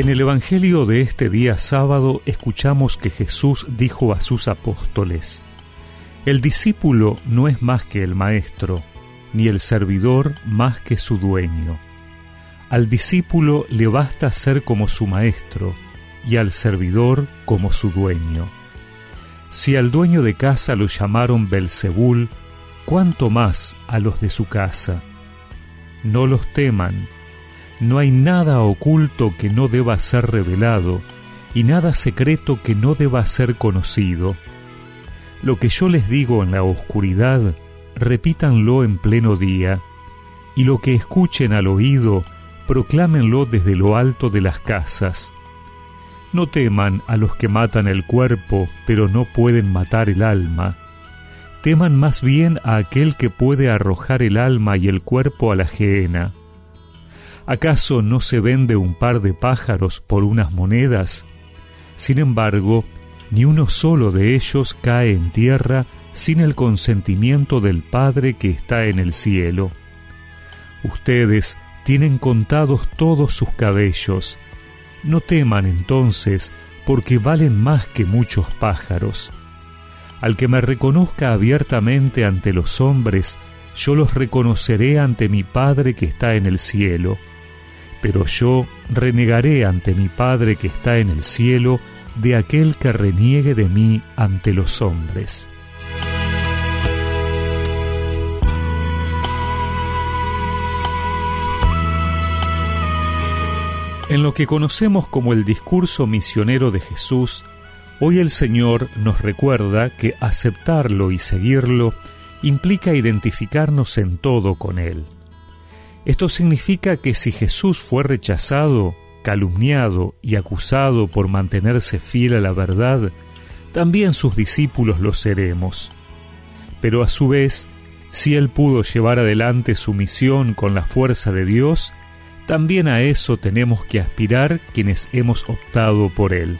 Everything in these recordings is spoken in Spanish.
En el Evangelio de este día sábado escuchamos que Jesús dijo a sus apóstoles, El discípulo no es más que el maestro, ni el servidor más que su dueño. Al discípulo le basta ser como su maestro, y al servidor como su dueño. Si al dueño de casa lo llamaron Belzebul, cuánto más a los de su casa. No los teman, no hay nada oculto que no deba ser revelado, y nada secreto que no deba ser conocido. Lo que yo les digo en la oscuridad, repítanlo en pleno día, y lo que escuchen al oído, proclámenlo desde lo alto de las casas. No teman a los que matan el cuerpo, pero no pueden matar el alma. Teman más bien a aquel que puede arrojar el alma y el cuerpo a la gehenna. ¿Acaso no se vende un par de pájaros por unas monedas? Sin embargo, ni uno solo de ellos cae en tierra sin el consentimiento del Padre que está en el cielo. Ustedes tienen contados todos sus cabellos. No teman entonces, porque valen más que muchos pájaros. Al que me reconozca abiertamente ante los hombres, yo los reconoceré ante mi Padre que está en el cielo pero yo renegaré ante mi Padre que está en el cielo de aquel que reniegue de mí ante los hombres. En lo que conocemos como el discurso misionero de Jesús, hoy el Señor nos recuerda que aceptarlo y seguirlo implica identificarnos en todo con Él. Esto significa que si Jesús fue rechazado, calumniado y acusado por mantenerse fiel a la verdad, también sus discípulos lo seremos. Pero a su vez, si Él pudo llevar adelante su misión con la fuerza de Dios, también a eso tenemos que aspirar quienes hemos optado por Él.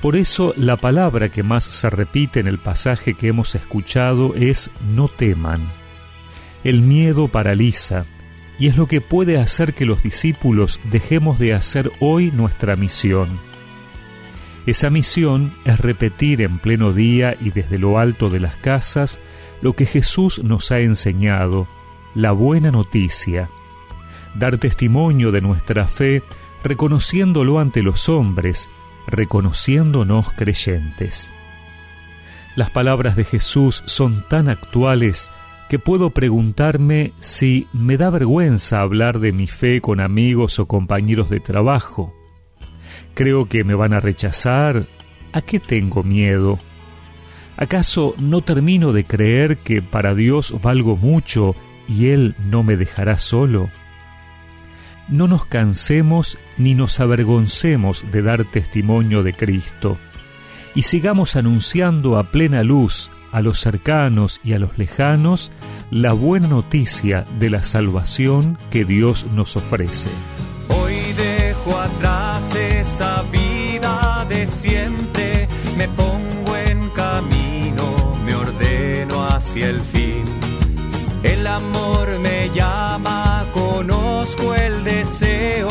Por eso la palabra que más se repite en el pasaje que hemos escuchado es no teman. El miedo paraliza y es lo que puede hacer que los discípulos dejemos de hacer hoy nuestra misión. Esa misión es repetir en pleno día y desde lo alto de las casas lo que Jesús nos ha enseñado, la buena noticia, dar testimonio de nuestra fe reconociéndolo ante los hombres, reconociéndonos creyentes. Las palabras de Jesús son tan actuales que puedo preguntarme si me da vergüenza hablar de mi fe con amigos o compañeros de trabajo. Creo que me van a rechazar. ¿A qué tengo miedo? ¿Acaso no termino de creer que para Dios valgo mucho y Él no me dejará solo? No nos cansemos ni nos avergoncemos de dar testimonio de Cristo, y sigamos anunciando a plena luz a los cercanos y a los lejanos la buena noticia de la salvación que Dios nos ofrece. Hoy dejo atrás esa vida de siempre, me pongo en camino, me ordeno hacia el fin. El amor me llama, conozco el deseo,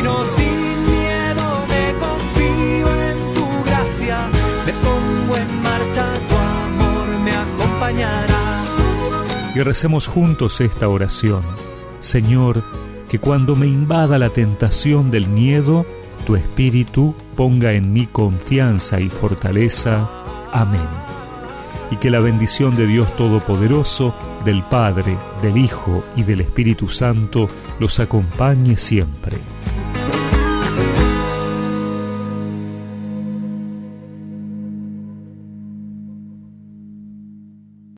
Y recemos juntos esta oración. Señor, que cuando me invada la tentación del miedo, tu espíritu ponga en mí confianza y fortaleza. Amén y que la bendición de Dios Todopoderoso, del Padre, del Hijo y del Espíritu Santo los acompañe siempre.